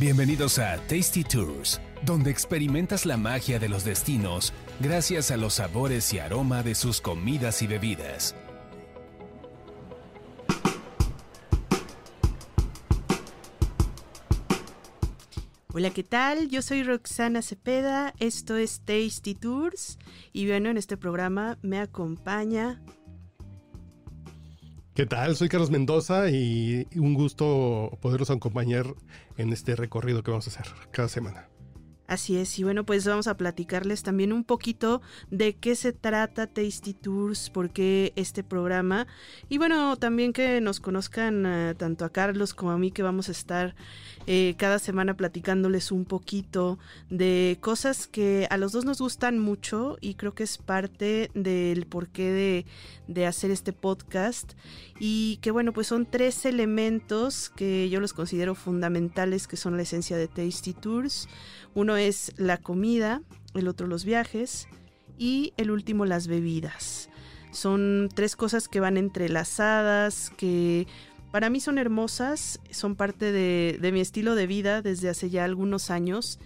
Bienvenidos a Tasty Tours, donde experimentas la magia de los destinos gracias a los sabores y aroma de sus comidas y bebidas. Hola, ¿qué tal? Yo soy Roxana Cepeda, esto es Tasty Tours y bueno, en este programa me acompaña... ¿Qué tal? Soy Carlos Mendoza y un gusto poderlos acompañar en este recorrido que vamos a hacer cada semana. Así es, y bueno, pues vamos a platicarles también un poquito de qué se trata Tasty Tours, por qué este programa, y bueno, también que nos conozcan eh, tanto a Carlos como a mí, que vamos a estar eh, cada semana platicándoles un poquito de cosas que a los dos nos gustan mucho y creo que es parte del porqué de, de hacer este podcast, y que bueno, pues son tres elementos que yo los considero fundamentales, que son la esencia de Tasty Tours. Uno es la comida, el otro los viajes y el último las bebidas. Son tres cosas que van entrelazadas, que para mí son hermosas, son parte de, mi estilo de vida desde hace ya algunos años.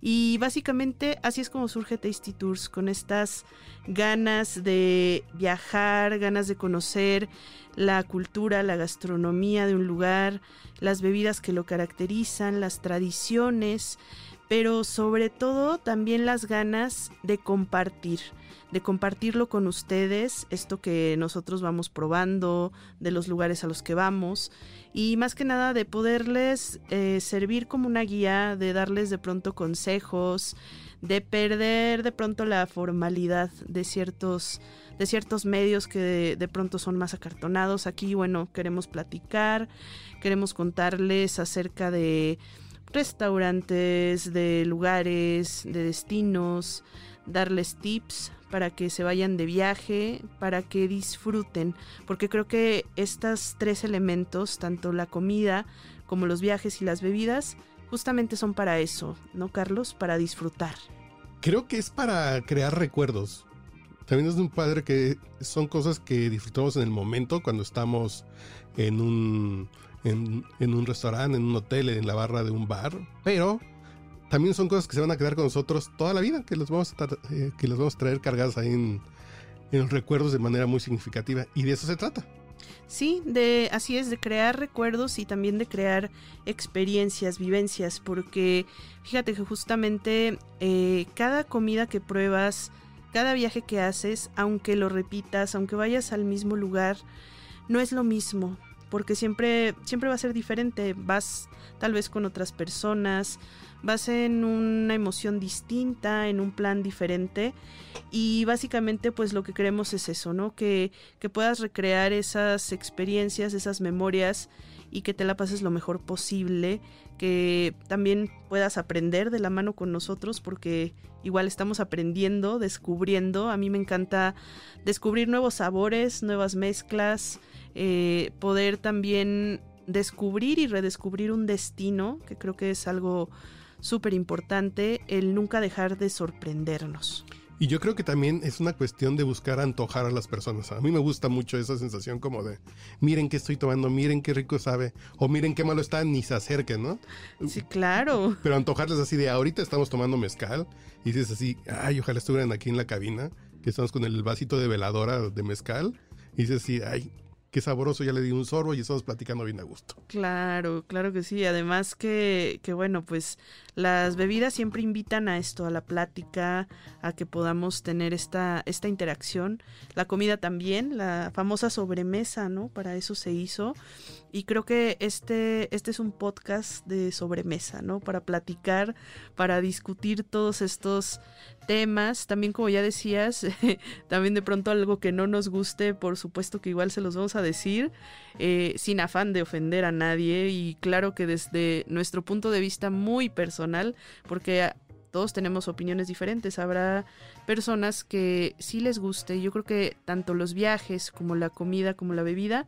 Y básicamente así es como surge Tasty Tours, con estas ganas de viajar, ganas de conocer la cultura, la gastronomía de un lugar, las bebidas que lo caracterizan, las tradiciones, pero sobre todo también las ganas de compartir, de compartirlo con ustedes, esto que nosotros vamos probando, de los lugares a los que vamos, y más que nada de poderles eh, servir como una guía, de darles de pronto consejos, de perder de pronto la formalidad de ciertos de ciertos medios que de, pronto son más acartonados. Aquí, bueno, queremos platicar, queremos contarles acerca de restaurantes, de lugares, de destinos, darles tips para que se vayan de viaje, para que disfruten, porque creo que estos tres elementos, tanto la comida como los viajes y las bebidas, justamente son para eso, ¿no, Carlos? Para disfrutar. Creo que es para crear recuerdos. También es un padre que son cosas que disfrutamos en el momento cuando estamos en un en, un restaurante, en un hotel, en la barra de un bar, pero también son cosas que se van a quedar con nosotros toda la vida, que los vamos a, eh, que los vamos a traer cargadas ahí en, en los recuerdos de manera muy significativa. Y de eso se trata. Sí, de así es, de crear recuerdos y también de crear experiencias, vivencias, porque fíjate que justamente eh, cada comida que pruebas, cada viaje que haces, aunque lo repitas, aunque vayas al mismo lugar, no es lo mismo porque siempre, siempre va a ser diferente. Vas tal vez con otras personas, vas en una emoción distinta, en un plan diferente y básicamente pues lo que queremos es eso, ¿no? Que, que puedas recrear esas experiencias, esas memorias y que te la pases lo mejor posible, que también puedas aprender de la mano con nosotros porque igual estamos aprendiendo, descubriendo, a mí me encanta descubrir nuevos sabores, nuevas mezclas, eh, poder también descubrir y redescubrir un destino, que creo que es algo súper importante, el nunca dejar de sorprendernos. Y yo creo que también es una cuestión de buscar antojar a las personas. A mí me gusta mucho esa sensación como de, miren qué estoy tomando, miren qué rico sabe, o miren qué malo está, ni se acerquen, ¿no? Sí, claro. Pero antojarles así de, ahorita estamos tomando mezcal, y dices así, ay, ojalá estuvieran aquí en la cabina, que estamos con el vasito de veladora de mezcal, y dices así, ay, qué sabroso, ya le di un sorbo y estamos platicando bien a gusto. Claro, claro que sí. Además que, que bueno, pues las bebidas siempre invitan a esto, a la plática, a que podamos tener esta, esta interacción. La comida también, la famosa sobremesa, ¿no? Para eso se hizo. Y creo que este, este es un podcast de sobremesa, ¿no? Para platicar, para discutir todos estos temas. También, como ya decías, también de pronto algo que no nos guste, por supuesto que igual se los vamos a decir, eh, sin afán de ofender a nadie. Y claro que desde nuestro punto de vista muy personal, porque todos tenemos opiniones diferentes. Habrá personas que sí les guste. Yo creo que tanto los viajes como la comida como la bebida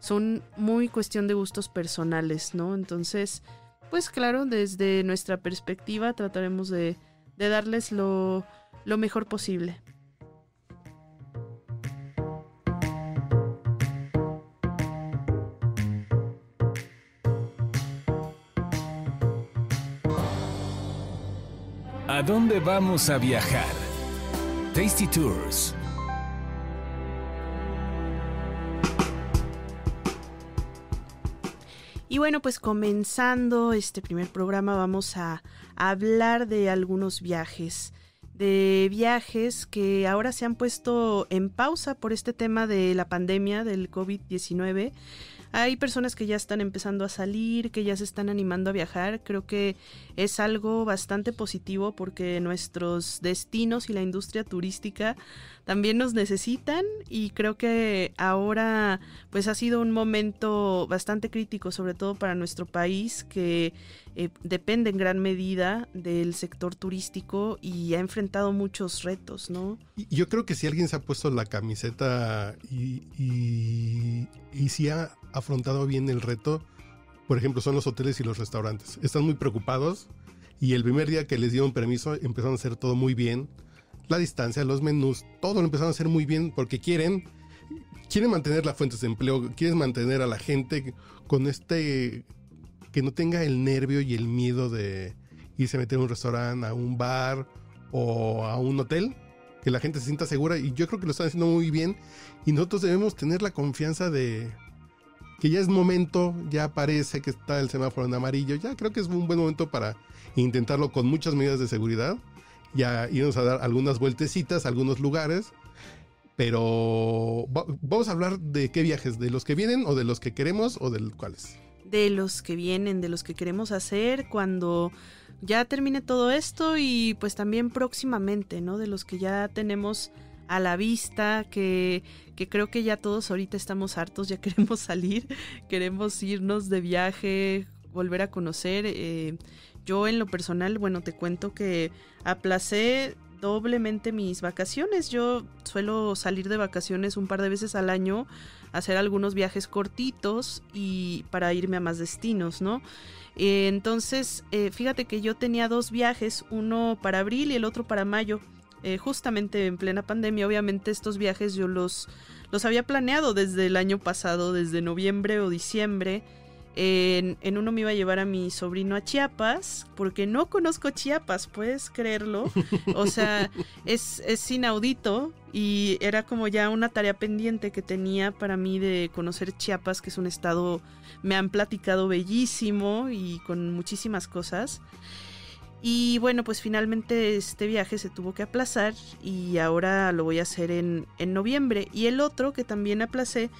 son muy cuestión de gustos personales, ¿no? Entonces, pues claro, desde nuestra perspectiva trataremos de, de darles lo, lo mejor posible. ¿A dónde vamos a viajar? Tasty Tours Y bueno, pues comenzando este primer programa vamos a, hablar de algunos viajes, de viajes que ahora se han puesto en pausa por este tema de la pandemia del COVID-19. Hay personas que ya están empezando a salir, que ya se están animando a viajar. Creo que es algo bastante positivo porque nuestros destinos y la industria turística también nos necesitan y creo que ahora pues ha sido un momento bastante crítico, sobre todo para nuestro país que eh, depende en gran medida del sector turístico y ha enfrentado muchos retos, ¿no? Yo creo que si alguien se ha puesto la camiseta y, y, y si ha afrontado bien el reto, por ejemplo, son los hoteles y los restaurantes. Están muy preocupados y el primer día que les dieron permiso empezaron a hacer todo muy bien. La distancia, los menús, todo lo empezaron a hacer muy bien porque quieren quieren mantener las fuentes de empleo, quieren mantener a la gente con este que no tenga el nervio y el miedo de irse a meter a un restaurante, a un bar o a un hotel, que la gente se sienta segura. Y yo creo que lo están haciendo muy bien. Y nosotros debemos tener la confianza de que ya es momento, ya parece que está el semáforo en amarillo, ya creo que es un buen momento para intentarlo con muchas medidas de seguridad, ya irnos a dar algunas vueltecitas a algunos lugares, pero vamos a hablar de qué viajes, de los que vienen o de los que queremos o de cuáles de los que vienen, de los que queremos hacer cuando ya termine todo esto y pues también próximamente, ¿no? De los que ya tenemos a la vista, que, que creo que ya todos ahorita estamos hartos, ya queremos salir, queremos irnos de viaje, volver a conocer. Eh, yo en lo personal, bueno, te cuento que aplacé doblemente mis vacaciones. Yo suelo salir de vacaciones un par de veces al año hacer algunos viajes cortitos y para irme a más destinos, ¿no? Entonces, eh, fíjate que yo tenía dos viajes, uno para abril y el otro para mayo. Eh, justamente en plena pandemia, obviamente estos viajes yo los, los había planeado desde el año pasado, desde noviembre o diciembre. En, en, uno me iba a llevar a mi sobrino a Chiapas, porque no conozco Chiapas, puedes creerlo. O sea, es, es inaudito y era como ya una tarea pendiente que tenía para mí de conocer Chiapas, que es un estado, me han platicado bellísimo y con muchísimas cosas. Y bueno, pues finalmente este viaje se tuvo que aplazar y ahora lo voy a hacer en, en noviembre. Y el otro que también aplacé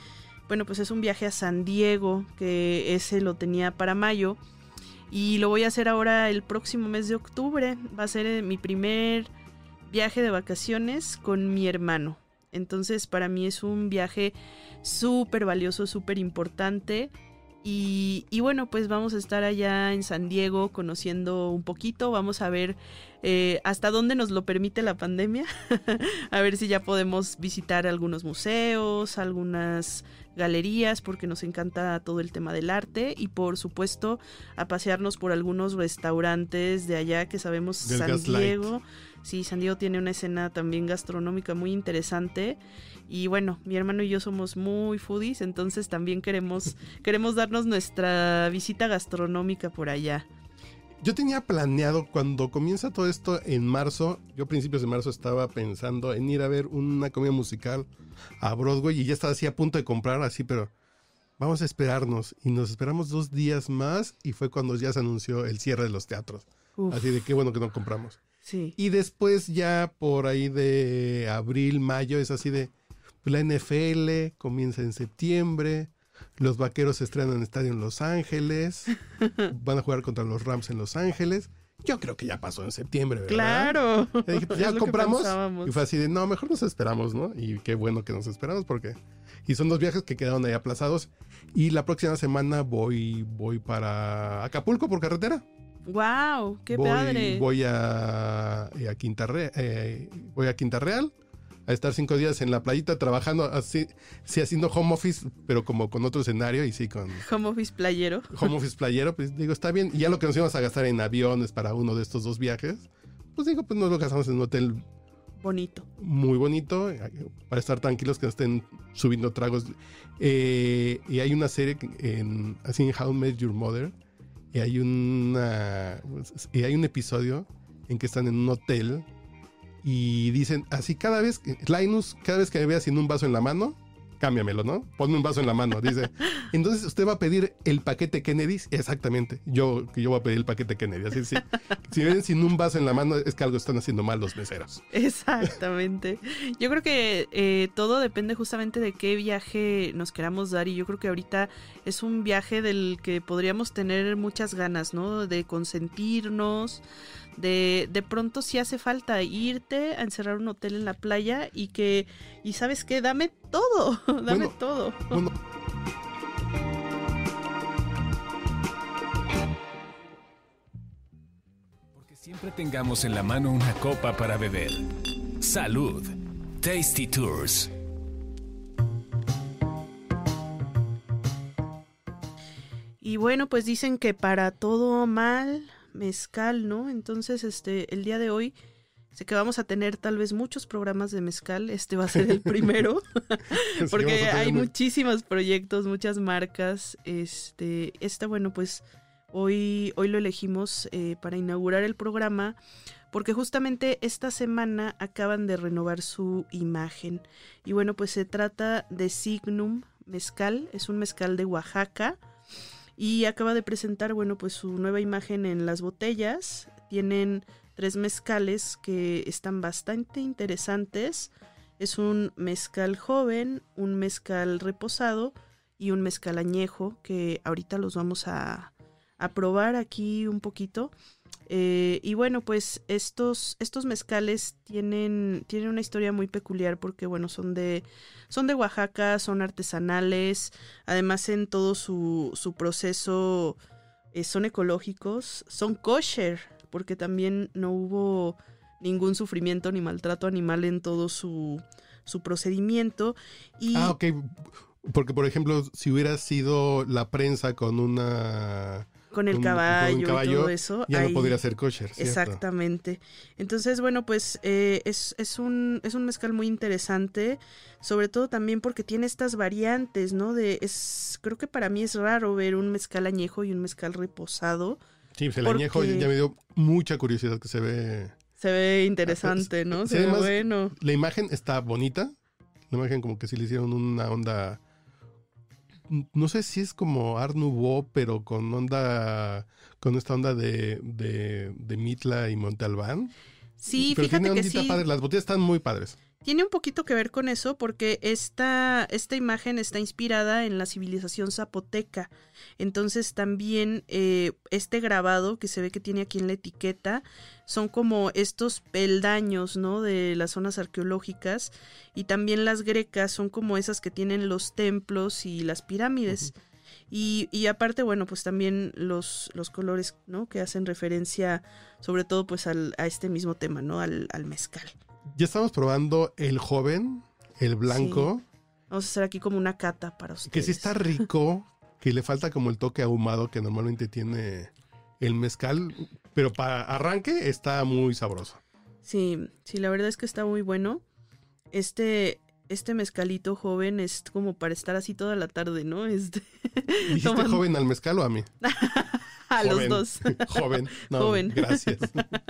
bueno, pues es un viaje a San Diego, que ese lo tenía para mayo. Y lo voy a hacer ahora el próximo mes de octubre. Va a ser eh, mi primer viaje de vacaciones con mi hermano. Entonces para mí es un viaje súper valioso, súper importante. Y, y, bueno, pues vamos a estar allá en San Diego conociendo un poquito. Vamos a ver eh, hasta dónde nos lo permite la pandemia. a ver si ya podemos visitar algunos museos, algunas galerías, porque nos encanta todo el tema del arte. Y por supuesto, a pasearnos por algunos restaurantes de allá que sabemos San Diego. Sí, San Diego tiene una escena también gastronómica muy interesante. Y bueno, mi hermano y yo somos muy foodies, entonces también queremos, queremos darnos nuestra visita gastronómica por allá. Yo tenía planeado cuando comienza todo esto en marzo, yo a principios de marzo estaba pensando en ir a ver una comedia musical a Broadway y ya estaba así a punto de comprar así, pero vamos a esperarnos y nos esperamos dos días más y fue cuando ya se anunció el cierre de los teatros. Así de qué bueno que no compramos. Sí. Y después ya por ahí de abril, mayo es así de la NFL comienza en septiembre, los Vaqueros se estrenan en estadio en Los Ángeles. Van a jugar contra los Rams en Los Ángeles. Yo creo que ya pasó en septiembre, ¿verdad? Claro. Pues, ya compramos. Y fue así de, no, mejor nos esperamos, ¿no? Y qué bueno que nos esperamos porque... Y son dos viajes que quedaron ahí aplazados. Y la próxima semana voy, voy para Acapulco por carretera. ¡Wow! ¡Qué padre! Voy a, a Quinta eh, voy a Quinta Real a estar cinco días en la playita trabajando así, sí haciendo home office, pero como con otro escenario y sí con... Home office playero. Home office playero, pues digo, está bien. Y ya lo que nos íbamos a gastar en aviones para uno de estos dos viajes, pues digo, pues nos lo gastamos en un hotel bonito. Muy bonito, eh, para estar tranquilos que no estén subiendo tragos. Eh, y hay una serie en, así en How Met Your Mother, y hay, una, y hay un episodio en que están en un hotel y dicen así cada vez que Linus, cada vez que me veas sin un vaso en la mano, cámbiamelo, ¿no? Ponme un vaso en la mano, dice. Entonces usted va a pedir el paquete Kennedy, exactamente. Yo yo voy a pedir el paquete Kennedy, así sí. Si ven sin un vaso en la mano es que algo están haciendo mal los meseros. Exactamente. Yo creo que eh, todo depende justamente de qué viaje nos queramos dar y yo creo que ahorita es un viaje del que podríamos tener muchas ganas, ¿no? De consentirnos, de, de pronto si hace falta irte a encerrar un hotel en la playa y que, y sabes qué, dame todo, dame todo. Porque siempre tengamos en la mano una copa para beber. Salud. Tasty Tours. Y bueno, pues dicen que para todo mal mezcal, ¿no? Entonces, este, el día de hoy sé que vamos a tener tal vez muchos programas de mezcal. Este va a ser el primero, porque hay muchísimos proyectos, muchas marcas. Este, esta, bueno, pues hoy, hoy lo elegimos eh, para inaugurar el programa, porque justamente esta semana acaban de renovar su imagen. Y bueno, pues se trata de Signum Mezcal, es un mezcal de Oaxaca y acaba de presentar, bueno, pues su nueva imagen en las botellas. Tienen tres mezcales que están bastante interesantes. Es un mezcal joven, un mezcal reposado y un mezcal añejo que ahorita los vamos a, a probar aquí un poquito. Eh, y bueno, pues estos, estos mezcales tienen, tienen una historia muy peculiar porque, bueno, son de, son de Oaxaca, son artesanales, además en todo su, su proceso eh, son ecológicos, son kosher, porque también no hubo ningún sufrimiento ni maltrato animal en todo su, su procedimiento. Y, ah, ok. Porque, por ejemplo, si hubiera sido la prensa con una con el caballo, y todo eso. Ya no podría ser kosher. Exactamente. Entonces, bueno, pues eh, es, es, un, es un mezcal muy interesante, sobre todo también porque tiene estas variantes, ¿no? De, es, creo que para mí es raro ver un mezcal añejo y un mezcal reposado. Sí, pues el añejo ya me dio mucha curiosidad que se ve... Se ve interesante, ¿no? Se ve bueno. La imagen está bonita. La imagen como que sí le hicieron una onda no sé si es como Art Nouveau, pero con onda, con esta onda de, de, Mitla y Montalbán. Sí, pero fíjate tiene que sí. padre, las botellas están muy padres. Tiene un poquito que ver con eso porque esta, esta imagen está inspirada en la civilización zapoteca. Entonces también eh, este grabado que se ve que tiene aquí en la etiqueta son como estos peldaños, ¿no? De las zonas arqueológicas. Y también las grecas son como esas que tienen los templos y las pirámides. y, y, aparte, bueno, pues también los, los colores, ¿no? Que hacen referencia sobre todo pues al, a este mismo tema, ¿no? Al, al mezcal. Ya estamos probando el joven, el blanco. Vamos a hacer aquí como una cata para ustedes. Que sí está rico, que le falta como el toque ahumado que normalmente tiene el mezcal, pero para arranque está muy sabroso. Sí, sí, la verdad es que está muy bueno. Este, este mezcalito joven es como para estar así toda la tarde, ¿no? Este, ¿Dijiste joven al mezcal o a mí? a los dos. Joven. No, Joven. Gracias.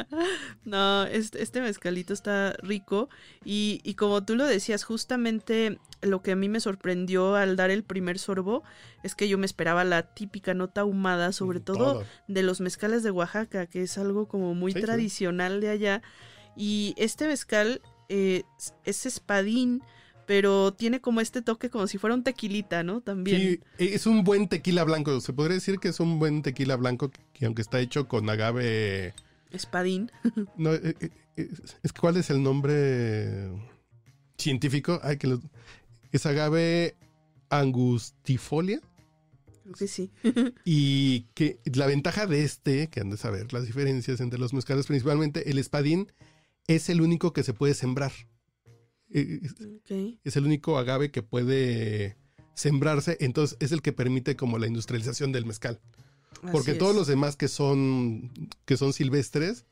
no, este, este, mezcalito está rico y, y, como tú lo decías, justamente lo que a mí me sorprendió al dar el primer sorbo es que yo me esperaba la típica nota ahumada, sobre todo, de los mezcales de Oaxaca, que es algo como muy tradicional de allá. Y este mezcal eh, es espadín pero tiene como este toque como si fuera un tequilita, ¿no? También. Sí, es un buen tequila blanco. Se podría decir que es un buen tequila blanco que aunque está hecho con agave... Espadín. no, eh, eh, es, ¿cuál es el nombre científico? Ay, que es agave angustifolia. Creo que sí. y que la ventaja de este, que han de saber las diferencias entre los mezcales, principalmente el espadín es el único que se puede sembrar. Es el único agave que puede sembrarse, entonces es el que permite como la industrialización del mezcal. Porque todos los demás que son, que son silvestres,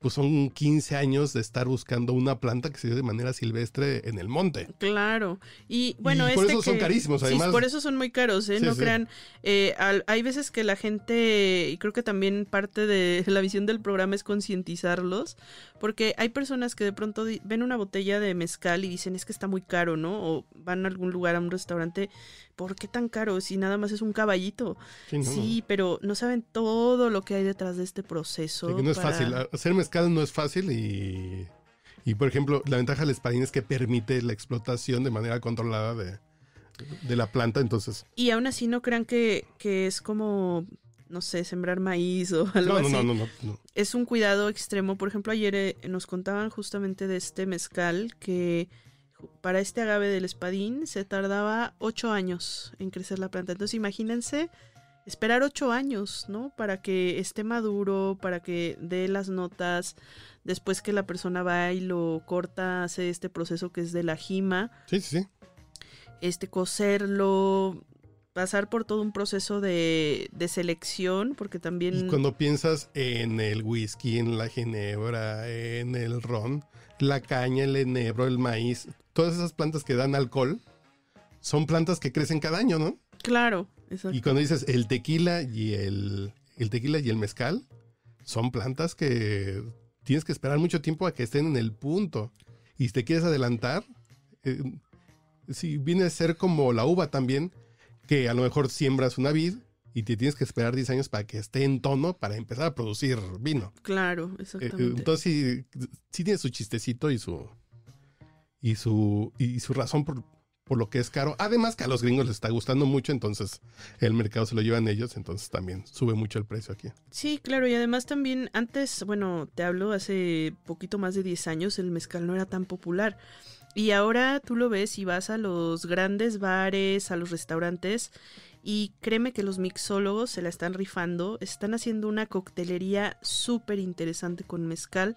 pues son 15 años de estar buscando una planta que se dio de manera silvestre en el monte. Claro. Y bueno, Y por este eso son carísimos, sí, además. por eso son muy caros, ¿eh? Sí, no sí. crean. eh, al- hay veces que la gente, y creo que también parte de la visión del programa es concientizarlos, porque hay personas que de pronto ven una botella de mezcal y dicen es que está muy caro, ¿no? O van a algún lugar, a un restaurante, ¿por qué tan caro si nada más es un caballito? Sí, no, Sí, pero no saben todo lo que hay detrás de este proceso. no. Que no es fácil. Hacer mezcal no es fácil y, y, por ejemplo, la ventaja del espadín es que permite la explotación de manera controlada de, de la planta. Entonces, Y aún así no crean que, que es como, no sé, sembrar maíz o algo no, no, así. no, no, no, no. Es un cuidado extremo. Por ejemplo, ayer eh, nos contaban justamente de este mezcal que para este agave del espadín se tardaba ocho años en crecer la planta. Entonces imagínense esperar ocho años, ¿no? Para que esté maduro, para que dé las notas. Después que la persona va y lo corta, hace este proceso que es de la jima Sí, sí, sí. este coserlo, pasar por todo un proceso de, de selección, porque también Y cuando piensas en el whisky, en la ginebra, en el ron, la caña, el enebro, el maíz, todas esas plantas que dan alcohol, son plantas que crecen cada año, ¿no? claro, exacto. Y cuando dices el tequila y el, el tequila y el mezcal, son plantas que tienes que esperar mucho tiempo a que estén en el punto. Y si te quieres adelantar, eh, si viene a ser como la uva también, que a lo mejor siembras una vid y te tienes que esperar 10 años para que esté en tono para empezar a producir vino. Claro, Eh, exactamente. entonces sí, sí tiene su chistecito y su y su y su razón por, por lo que es caro. Además que a los gringos les está gustando mucho, entonces el mercado se lo llevan ellos, entonces también sube mucho el precio aquí. Sí, claro, y además también antes, bueno, te hablo hace poquito más de 10 años, el mezcal no era tan popular. Y ahora tú lo ves y vas a los grandes bares, a los restaurantes, y créeme que los mixólogos se la están rifando, están haciendo una coctelería súper interesante con mezcal,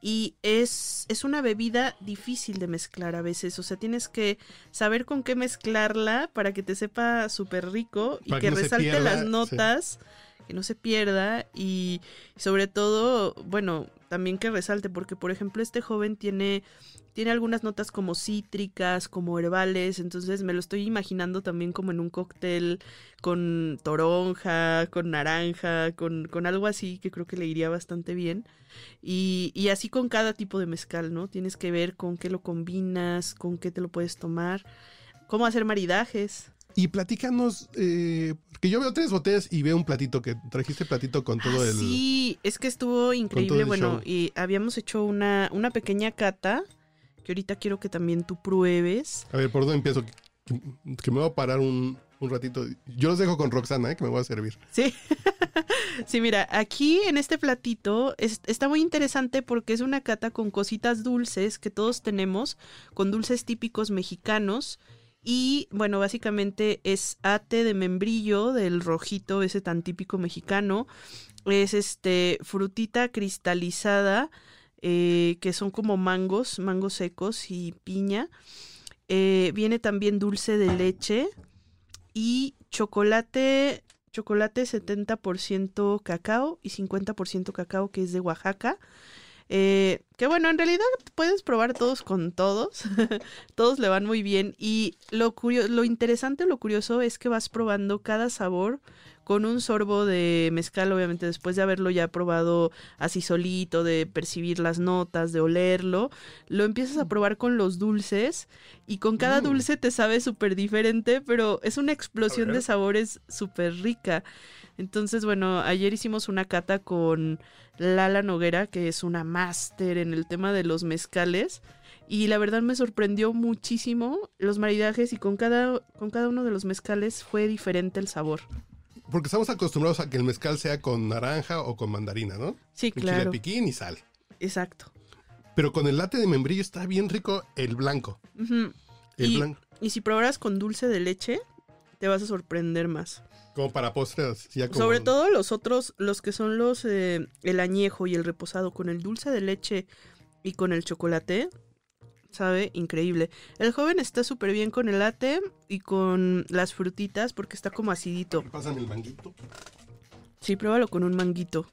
y es, es una bebida difícil de mezclar a veces, o sea, tienes que saber con qué mezclarla para que te sepa súper rico y Para que, que no se resalte pierda, las sí. notas que no se pierda y sobre todo, bueno, también que resalte, porque por ejemplo este joven tiene, tiene algunas notas como cítricas, como herbales, entonces me lo estoy imaginando también como en un cóctel con toronja, con naranja, con, con algo así que creo que le iría bastante bien. Y, y así con cada tipo de mezcal, ¿no? Tienes que ver con qué lo combinas, con qué te lo puedes tomar, cómo hacer maridajes. Y platícanos, eh, porque yo veo tres botellas y veo un platito que trajiste platito con todo Ah, el... Sí, es que estuvo increíble. Bueno, y habíamos hecho una, una pequeña cata que ahorita quiero que también tú pruebes. A ver, ¿por dónde empiezo? Que, que me voy a parar un, un ratito. Yo los dejo con Roxana, ¿eh? que me voy a servir. Sí. sí, mira, aquí en este platito es- está muy interesante porque es una cata con cositas dulces que todos tenemos, con dulces típicos mexicanos. Y bueno, básicamente es ate de membrillo del rojito, ese tan típico mexicano. Es este frutita cristalizada, eh, que son como mangos, mangos secos y piña. Eh, viene también dulce de leche y chocolate, chocolate 70% cacao y 50% cacao que es de Oaxaca. Eh, que bueno, en realidad puedes probar todos con todos. todos le van muy bien. Y lo, curio- lo interesante, lo curioso es que vas probando cada sabor con un sorbo de mezcal, obviamente después de haberlo ya probado así solito, de percibir las notas, de olerlo, lo empiezas a probar con los dulces y con cada Mm. dulce te sabe súper diferente, pero es una explosión de sabores súper rica. Entonces, bueno, ayer hicimos una cata con Lala Noguera, que es una máster en el tema de los mezcales. Y la verdad me sorprendió muchísimo los maridajes y con cada, con cada uno de los mezcales fue diferente el sabor. Porque estamos acostumbrados a que el mezcal sea con naranja o con mandarina, ¿no? Sí, Un chile claro. piquín y sal. Exacto. Pero con el latte de membrillo está bien rico el blanco. El Y- blanco. Y si probaras con dulce de leche, te vas a sorprender más. Como para postres. Ya como- Sobre todo los otros, los que son los, eh, el añejo y el reposado, con el dulce de leche y con el chocolate, sabe increíble. El joven está súper bien con el latte y con las frutitas porque está como acidito. Pásame el manguito. Sí, pruébalo con un manguito.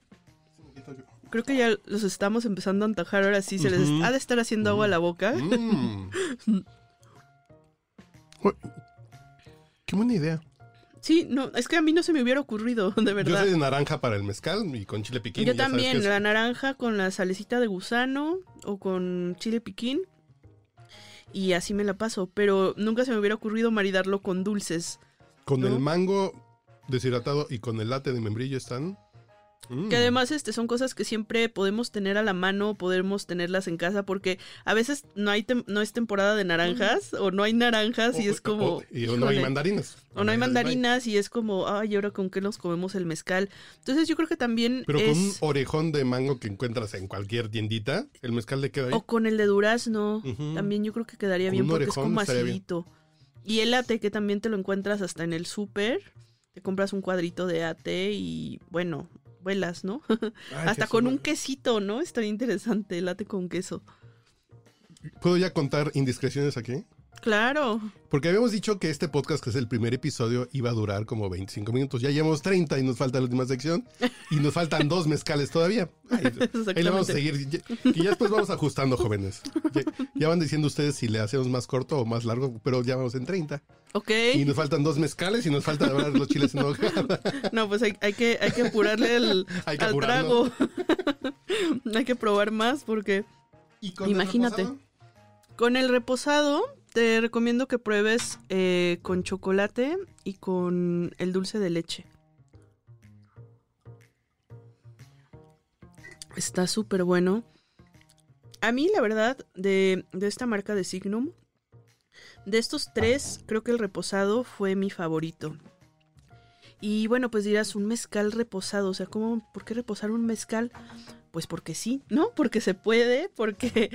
Creo que ya los estamos empezando a antojar ahora sí. Se les ha de estar haciendo agua a la boca. Mm. Qué buena idea. Sí, no, es que a mí no se me hubiera ocurrido, de Yo verdad. soy de naranja para el mezcal y con chile piquín. Yo también, la naranja con la salecita de gusano o con chile piquín. Y así me la paso, pero nunca se me hubiera ocurrido maridarlo con dulces. Con ¿no? el mango deshidratado y con el latte de membrillo están. Mm. Que además este, son cosas que siempre podemos tener a la mano, podemos tenerlas en casa, porque a veces no hay tem- no es temporada de naranjas, o no hay naranjas y es como... o- y no hay mandarinas. O no hay Mandarinas y es como, ay, ¿y ahora con qué nos comemos el mezcal? Entonces yo creo que también Pero con un orejón de mango que encuentras en cualquier tiendita, el mezcal le queda ahí. O con el de durazno, Ujú. también yo creo que quedaría Con bien porque es como bien. acidito. Y el ate que también te lo encuentras hasta en el súper, te compras un cuadrito de ate y bueno, vuelas, ¿no? Ay, hasta con un quesito, ¿no? Estaría interesante el ate con queso. ¿Puedo ya contar indiscreciones aquí? Claro. Porque habíamos dicho que este podcast, que es el primer episodio, iba a durar como 25 minutos. Ya llevamos 30 y nos falta la última sección. Y nos faltan dos mezcales todavía. Ahí le vamos a seguir. Y ya después vamos ajustando, jóvenes. Ya, ya van diciendo ustedes si le hacemos más corto o más largo, pero ya vamos en 30. Ok. Y nos faltan dos mezcales y nos hablar los chiles en. No, pues hay, hay que, hay que apurarle el, Hay que al apurarlo. trago. hay que probar más porque ¿Y con el Imagínate. con el reposado te recomiendo que pruebes eh, con chocolate y con el dulce de leche. Está súper bueno. A mí, la verdad, de, de esta marca de Signum, de estos tres, creo que el reposado fue mi favorito. Y bueno, pues dirás, un mezcal reposado, o sea, ¿cómo, ¿por qué reposar un mezcal? Pues porque sí, ¿no? Porque se puede, porque,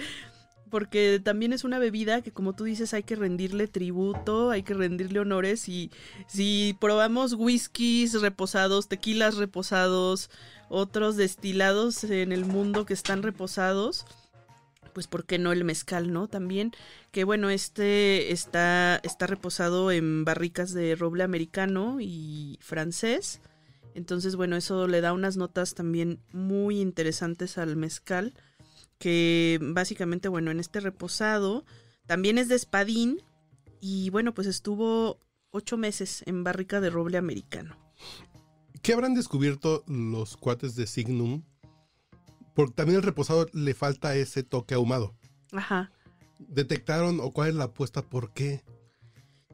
porque también es una bebida que como tú dices hay que rendirle tributo, hay que rendirle honores y si probamos whiskies reposados, tequilas reposados, otros destilados en el mundo que están reposados, pues ¿por qué no el mezcal, no? También que bueno, este está, está reposado en barricas de roble americano y francés. Entonces, bueno, eso le da unas notas también muy interesantes al mezcal. Que básicamente, bueno, en este reposado también es de espadín. Y bueno, pues estuvo ocho meses en barrica de roble americano. ¿Qué habrán descubierto los cuates de Signum? Porque también el reposado le falta ese toque ahumado. Ajá. ¿Detectaron o cuál es la apuesta? ¿Por qué?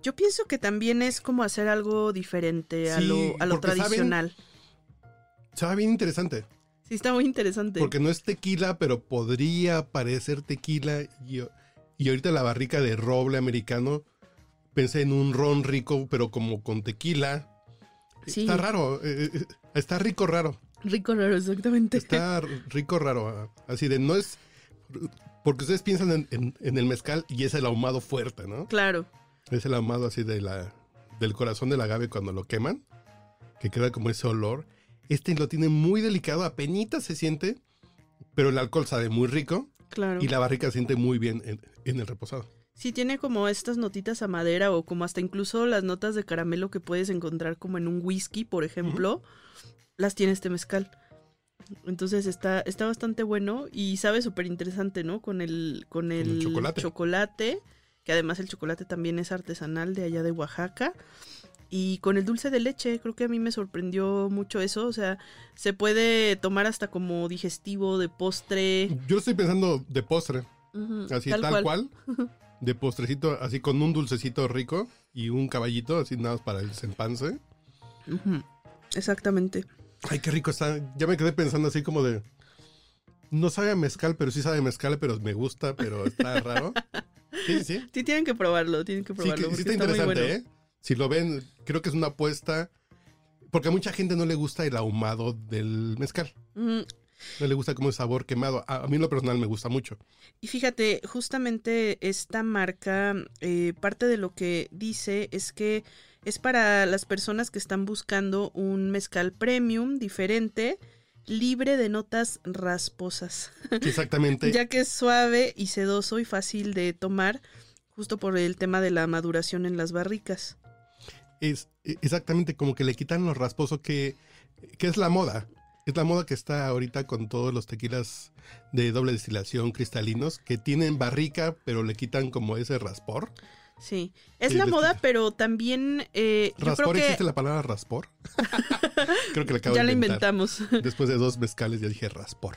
Yo pienso que también es como hacer algo diferente a Sí, lo, a lo saben- tradicional. Sabe bien interesante. Sí, está muy interesante. Porque no es tequila, pero podría parecer tequila. Y, y ahorita la barrica de roble americano, pensé en un ron rico, pero como con tequila. Sí. Está raro. eh, eh, está rico raro. Rico raro, exactamente. Está rico raro. ah, Así de no es. Porque ustedes piensan en, en- en el mezcal y es el ahumado fuerte, ¿no? Claro. Es el ahumado así de la, del corazón del agave cuando lo queman, que queda como ese olor. Este lo tiene muy delicado, apenas se siente, pero el alcohol sabe muy rico Claro. y la barrica se siente muy bien en, en el reposado. Sí, tiene como estas notitas a madera o como hasta incluso las notas de caramelo que puedes encontrar como en un whisky, por ejemplo, las tiene este mezcal. Entonces está, está bastante bueno y sabe súper interesante, ¿no? Con el, con el, el chocolate. chocolate, que además el chocolate también es artesanal de allá de Oaxaca. Y con el dulce de leche, creo que a mí me sorprendió mucho eso. O sea, se puede tomar hasta como digestivo, de postre. Yo estoy pensando de postre, así tal, cual. de postrecito, así con un dulcecito rico y un caballito, así nada más para el sempanse. Exactamente. Ay, qué rico está. Ya me quedé pensando así como de. No sabe a mezcal, pero sí sabe a mezcal, pero me gusta, pero está raro. Sí, sí, sí. Tienen que probarlo, tienen que Sí, probarlo. que- sí está muy interesante, bueno. ¿eh? Si lo ven, creo que es una apuesta. Porque a mucha gente no le gusta el ahumado del mezcal. Mm, No le gusta como el sabor quemado. A, mí en lo personal me gusta mucho. Y fíjate, justamente esta marca, eh, parte de lo que dice es que es para las personas que están buscando un mezcal premium diferente, libre de notas rasposas, Exactamente. ya que es suave y sedoso y fácil de tomar, justo por el tema de la maduración en las barricas. Es e- exactamente como que le quitan lo rasposo que, que es la moda. es la moda que está ahorita con todos los tequilas de doble destilación cristalinos que tienen barrica, pero le quitan como ese raspor. Sí, es la moda, pero también eh, yo creo ¿Raspor que existe la palabra raspor? creo que la acabo ya la de inventar. inventamos. Después de dos mezcales ya dije raspor.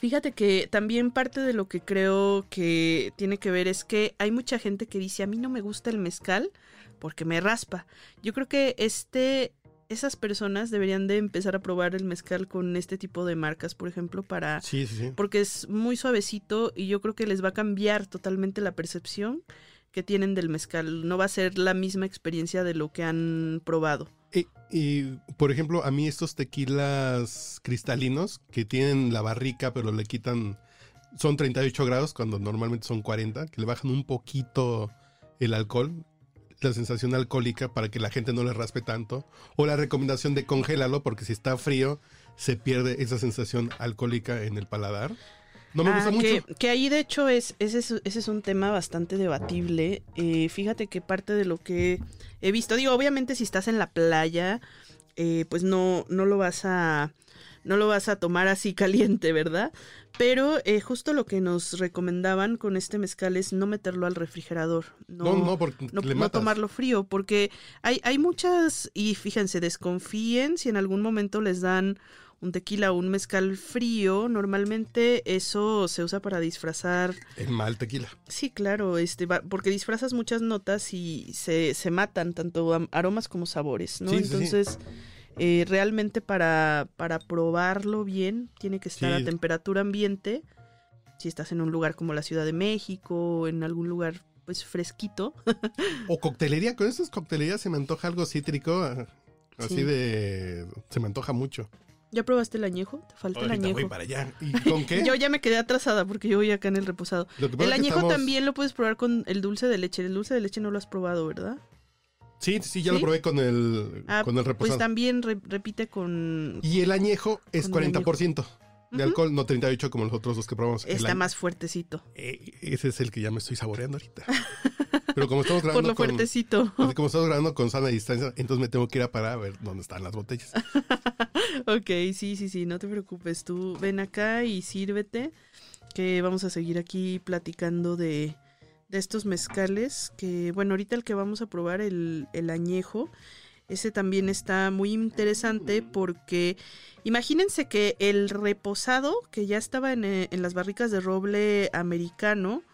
Fíjate que también parte de lo que creo que tiene que ver es que hay mucha gente que dice a mí no me gusta el mezcal porque me raspa. Yo creo que este esas personas deberían de empezar a probar el mezcal con este tipo de marcas, por ejemplo, para Sí, sí, sí. porque es muy suavecito y yo creo que les va a cambiar totalmente la percepción que tienen del mezcal. No va a ser la misma experiencia de lo que han probado. Y, y, por ejemplo, a mí estos tequilas cristalinos que tienen la barrica, pero le quitan, son 38 grados cuando normalmente son 40, que le bajan un poquito el alcohol, la sensación alcohólica para que la gente no le raspe tanto, o la recomendación de congélalo porque si está frío se pierde esa sensación alcohólica en el paladar. No me Ah, gusta que, mucho. que ahí de hecho es ese, es ese es un tema bastante debatible. Eh, fíjate que parte de lo que he visto, digo, obviamente si estás en la playa, eh, pues no, no lo vas a no lo vas a tomar así caliente, ¿verdad? Pero eh, justo lo que nos recomendaban con este mezcal es no meterlo al refrigerador. No, no, porque no, le no matas. tomarlo frío, porque hay, hay muchas, y fíjense, desconfíen si en algún momento les dan un tequila o un mezcal frío, normalmente eso se usa para disfrazar. El mal tequila. Sí, claro, este, porque disfrazas muchas notas y se, se matan tanto aromas como sabores, ¿no? Sí, sí, sí. Eh, realmente para, para probarlo bien, tiene que estar Sí. a temperatura ambiente. Si estás en un lugar como la Ciudad de México, o en algún lugar pues fresquito. O coctelería, con esas coctelerías se me antoja algo cítrico, ah, así Sí. de... se me antoja mucho. ¿Ya probaste el añejo? Te falta el Ahorita voy añejo. para allá. ¿Y con qué? Yo ya me quedé atrasada porque yo voy acá en el reposado. El es que añejo estamos- también lo puedes probar con el dulce de leche. El dulce de leche no lo has probado, ¿verdad? Sí, sí, ya ¿Sí? lo probé con el, Ah, con el Pues reposado. también re- repite con... y el añejo es Con el 40% de alcohol, no 38 como los otros dos que probamos. Está más fuertecito. eh, ese es el que ya me estoy saboreando ahorita. Pero como estamos Por grabando lo con, fuertecito. como estamos grabando con sana distancia, entonces me tengo que ir a parar a ver dónde están las botellas. ok, sí, sí, sí, no te preocupes. Tú ven acá y sírvete. Que vamos a seguir aquí platicando de, de estos mezcales. Que, bueno, ahorita el que vamos a probar, el, el añejo. Ese también está muy interesante porque imagínense que el reposado que ya estaba en, eh, en las barricas de roble americano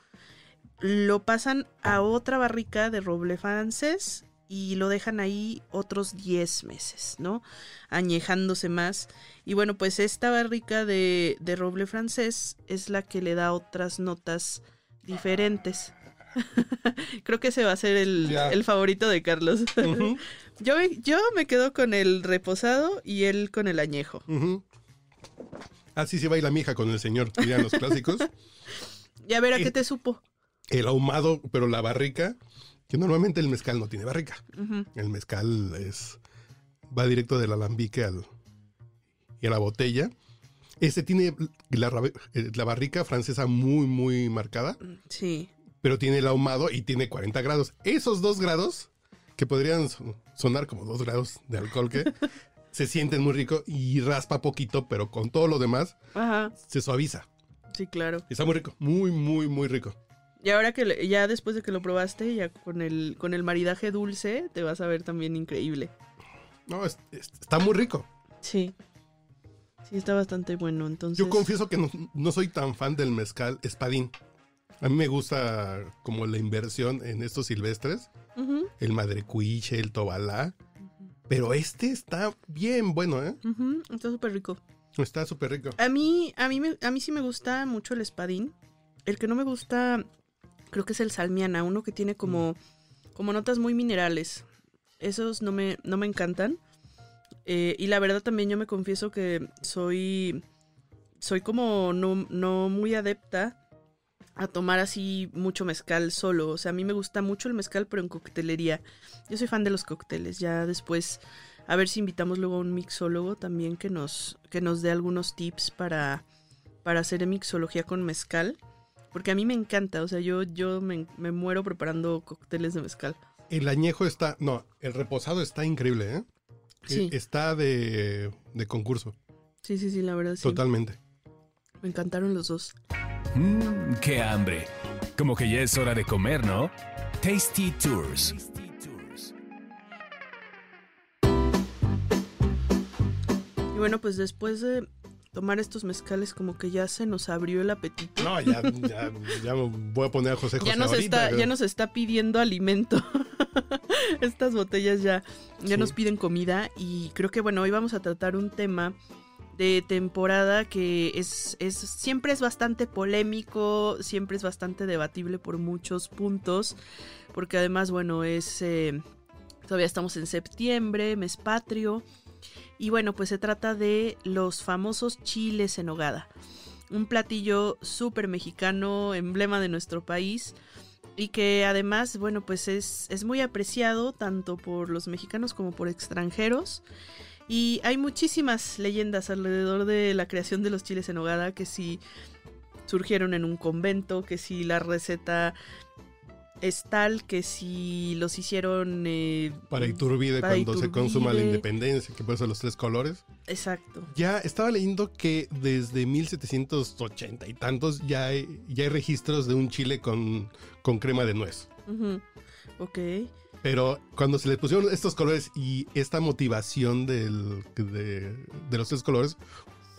lo pasan a otra barrica de roble francés y lo dejan ahí otros 10 meses, ¿no? Añejándose más. Y bueno, pues esta barrica de, de roble francés es la que le da otras notas diferentes. Creo que ese va a ser el, Ya. el favorito de Carlos. Yo, me- yo me quedo con el reposado y él con el añejo. ujú. Así se baila mi hija con el señor, dirían los clásicos. Y a ver a Eh, qué te supo. El ahumado, pero la barrica, que normalmente el mezcal no tiene barrica. El mezcal es va directo del alambique al, y a la botella. Este tiene la, eh, la barrica francesa muy, muy marcada, Sí. Pero tiene el ahumado y tiene 40 grados. Esos dos grados, que podrían so- sonar como dos grados de alcohol, que se sienten muy rico y raspa poquito, pero con todo lo demás Ajá. se suaviza. Sí, claro. Está muy rico, muy, muy, muy rico. Y ahora que ya después de que lo probaste, ya con el con el maridaje dulce, te vas a ver también increíble. No, es- es- está muy rico. Sí. Sí, está bastante bueno. Entonces. Yo confieso que no, no soy tan fan del mezcal espadín. A mí me gusta como la inversión en estos silvestres, el madrecuiche, el tobalá, pero este está bien bueno, ¿eh? está súper rico. Está súper rico. A mí, a mí, me- a mí sí me gusta mucho el espadín. El que no me gusta, creo que es el salmiana, uno que tiene como, como notas muy minerales. Esos no me, no me encantan. Eh, y la verdad también yo me confieso que soy, soy como no, no muy adepta a tomar así mucho mezcal solo. O sea, a mí me gusta mucho el mezcal, pero en coctelería. Yo soy fan de los cócteles. Ya después, a ver si invitamos luego a un mixólogo también que nos, que nos dé algunos tips para, para hacer mixología con mezcal. Porque a mí me encanta, o sea, yo, yo me, me muero preparando cócteles de mezcal. El añejo está, no, el reposado está increíble, ¿eh? Sí. Eh, Está de, de concurso. Sí, sí, sí, la verdad sí. Totalmente. Me encantaron los dos. Mmm, qué hambre. Como que ya es hora de comer, ¿no? Tasty Tours. Y bueno, pues después de tomar estos mezcales como que ya se nos abrió el apetito. No, ya, ya, voy a poner a José José ya nos ahorita, está, ¿no? ya nos está pidiendo alimento. Estas botellas ya, ya Sí. nos piden comida. Y creo que bueno, hoy vamos a tratar un tema de temporada que es, es siempre es bastante polémico, siempre es bastante debatible por muchos puntos. Porque además, bueno, es eh, todavía estamos en septiembre, mes patrio. Y bueno, pues se trata de los famosos chiles en hogada. Un platillo súper mexicano, emblema de nuestro país. Y que además, bueno, pues es, es muy apreciado tanto por los mexicanos como por extranjeros. Y hay muchísimas leyendas alrededor de la creación de los chiles en hogada, que si surgieron en un convento, que si la receta es tal, que si los hicieron... eh, Para Iturbide, para cuando se consuma la independencia, que puede ser los tres colores. Exacto. Ya estaba leyendo que desde 1780 y tantos ya hay, ya hay registros de un chile con, con crema de nuez. Ujú. Ok. Pero cuando se le pusieron estos colores y esta motivación del, de, los tres colores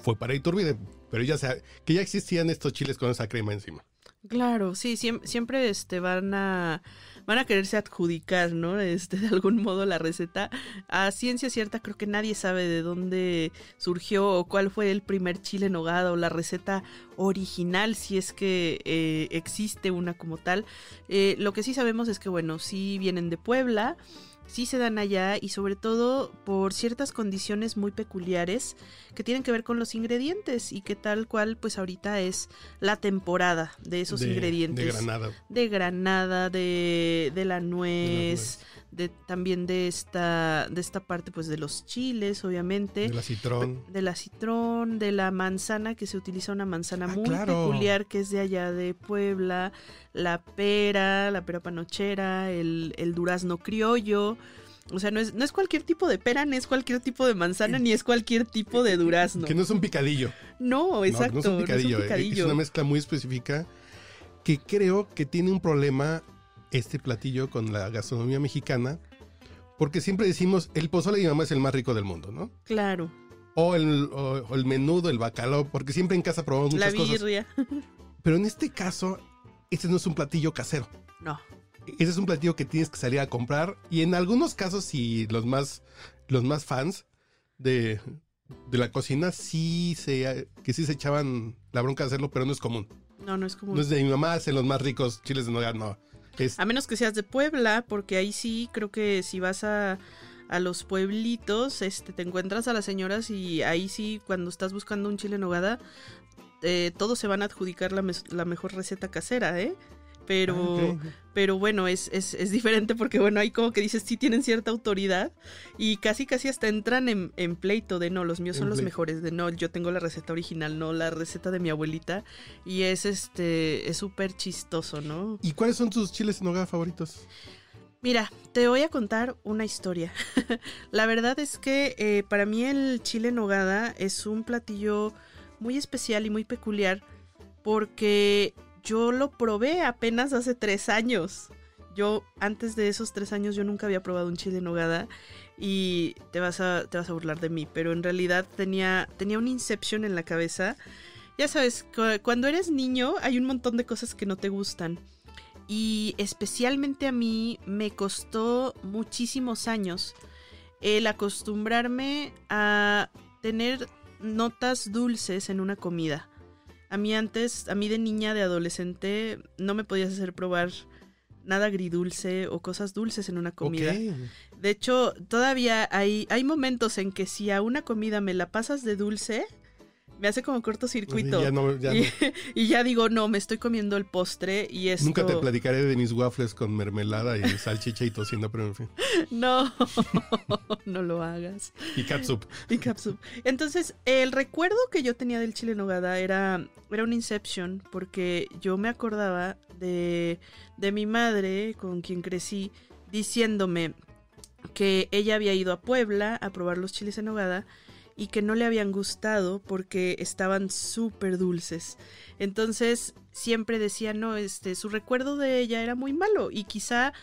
fue para Iturbide. Pero ya sea que ya existían estos chiles con esa crema encima. Claro, sí, siem- siempre este van a van a quererse adjudicar, ¿no? Este de algún modo la receta. A ciencia cierta creo que nadie sabe de dónde surgió o cuál fue el primer chile en o la receta original, si es que eh, existe una como tal. Eh, lo que sí sabemos es que bueno, sí vienen de Puebla, sí se dan allá y sobre todo por ciertas condiciones muy peculiares que tienen que ver con los ingredientes y que tal cual pues ahorita es la temporada de esos de, ingredientes De Granada. de granada, de, de la nuez, de, también de esta, de esta parte pues de los chiles, obviamente. De la citrón. De la citrón, de la manzana, que se utiliza una manzana Ah, muy claro. peculiar que es de allá de Puebla, la pera, la pera panochera, el, el durazno criollo. O sea, no es, no es cualquier tipo de pera, ni es cualquier tipo de manzana, ni es cualquier tipo de durazno. Que no es un picadillo. No, No, exacto. No, es un picadillo. eh, Es una mezcla muy específica que creo que tiene un problema este platillo con la gastronomía mexicana. Porque siempre decimos, el pozole de mi mamá es el más rico del mundo, ¿no? Claro, O el, o- o el menudo, el bacalao, porque siempre en casa probamos la muchas cosas. birria. Pero en este caso, este no es un platillo casero. No. Ese es un platillo que tienes que salir a comprar. Y en algunos casos, si los más, los más fans de, de la cocina, sí se, que sí se echaban la bronca de hacerlo, pero no es común. No, no es como... No es de mi mamá hace los más ricos chiles de nogada, no. A menos que seas de Puebla, porque ahí sí creo que si vas a, a los pueblitos, este, te encuentras a las señoras y ahí sí, cuando estás buscando un chile en nogada, eh, todos se van a adjudicar la, la mejor receta casera, ¿eh? Pero, Ah, pero bueno, es, es, es diferente porque bueno, ahí como que dices, sí tienen cierta autoridad y casi casi hasta entran en, en pleito de no, los míos En son los mejores, de no, yo tengo la receta original, no la receta de mi abuelita y es este, es súper chistoso, ¿no? ¿Y cuáles son tus chiles en nogada favoritos? Mira, te voy a contar una historia. la verdad es que eh, para mí el chile en nogada es un platillo muy especial y muy peculiar porque yo lo probé apenas hace tres años. Yo antes de esos tres años yo nunca había probado un chile en nogada y te vas a, te vas a burlar de mí, pero en realidad tenía, tenía un inception en la cabeza. Ya sabes, cu- cuando eres niño hay un montón de cosas que no te gustan. Y especialmente a mí me costó muchísimos años el acostumbrarme a tener notas dulces en una comida. A mí antes, a mí de niña, de adolescente, no me podías hacer probar nada agridulce o cosas dulces en una comida. De hecho, todavía hay, hay momentos en que si a una comida me la pasas de dulce, me hace como cortocircuito. Ya no- ya y, no. y ya digo, no, me estoy comiendo el postre y esto... Nunca te platicaré de mis waffles con mermelada y salchicha y tocino, pero en fin. No, no lo hagas. Y catsup. Y. Entonces, el recuerdo que yo tenía del chile en nogada era, era un inception, porque yo me acordaba de, de mi madre, con quien crecí, diciéndome que ella había ido a Puebla a probar los chiles en nogada y que no le habían gustado porque estaban súper dulces. Entonces siempre decía, no, este, su recuerdo de ella era muy malo y quizá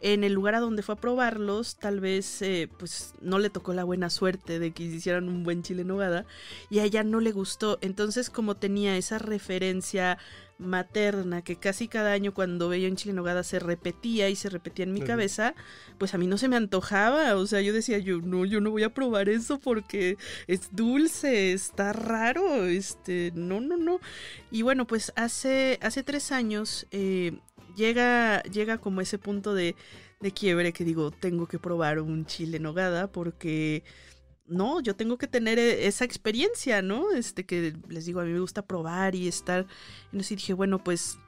en el lugar a donde fue a probarlos, tal vez eh, pues no le tocó la buena suerte de que hicieran un buen chile en nogada y a ella no le gustó. Entonces como tenía esa referencia materna que casi cada año cuando veía un chile en nogada se repetía y se repetía en mi cabeza, pues a mí no se me antojaba, o sea, yo decía, yo no, yo no voy a probar eso porque es dulce, está raro, este, no, no, no. Y bueno, pues hace, hace tres años eh, llega, llega como ese punto de, de quiebre que digo, tengo que probar un chile en nogada porque no, yo tengo que tener e, esa experiencia, ¿no? Este que les digo, a mí me gusta probar y estar. Y dije, bueno, pues